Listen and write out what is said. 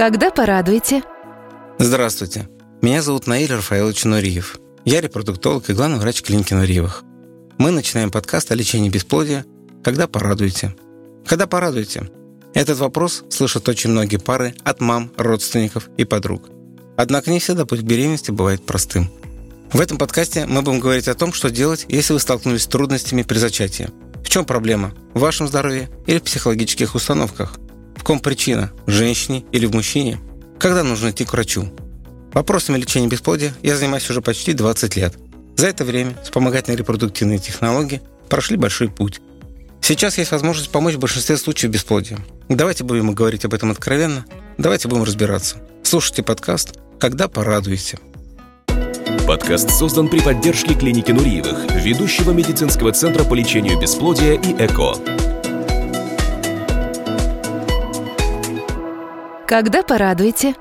Когда порадуете? Здравствуйте. Меня зовут Наиль Рафаилович Нуриев. Я репродуктолог и главный врач клиники Нуриевых. Мы начинаем подкаст о лечении бесплодия «Когда порадуете?». Когда порадуете? Этот вопрос слышат очень многие пары от мам, родственников и подруг. Однако не всегда путь к беременности бывает простым. В этом подкасте мы будем говорить о том, что делать, если вы столкнулись с трудностями при зачатии. В чем проблема? В вашем здоровье или в психологических установках? В ком причина? В женщине или в мужчине? Когда нужно идти к врачу? Вопросами лечения бесплодия я занимаюсь уже почти 20 лет. За это время вспомогательные репродуктивные технологии прошли большой путь. Сейчас есть возможность помочь в большинстве случаев бесплодия. Давайте будем говорить об этом откровенно, давайте будем разбираться. Слушайте подкаст «Когда порадуете». Подкаст создан при поддержке клиники Нуриевых, ведущего медицинского центра по лечению бесплодия и ЭКО. Когда порадуете?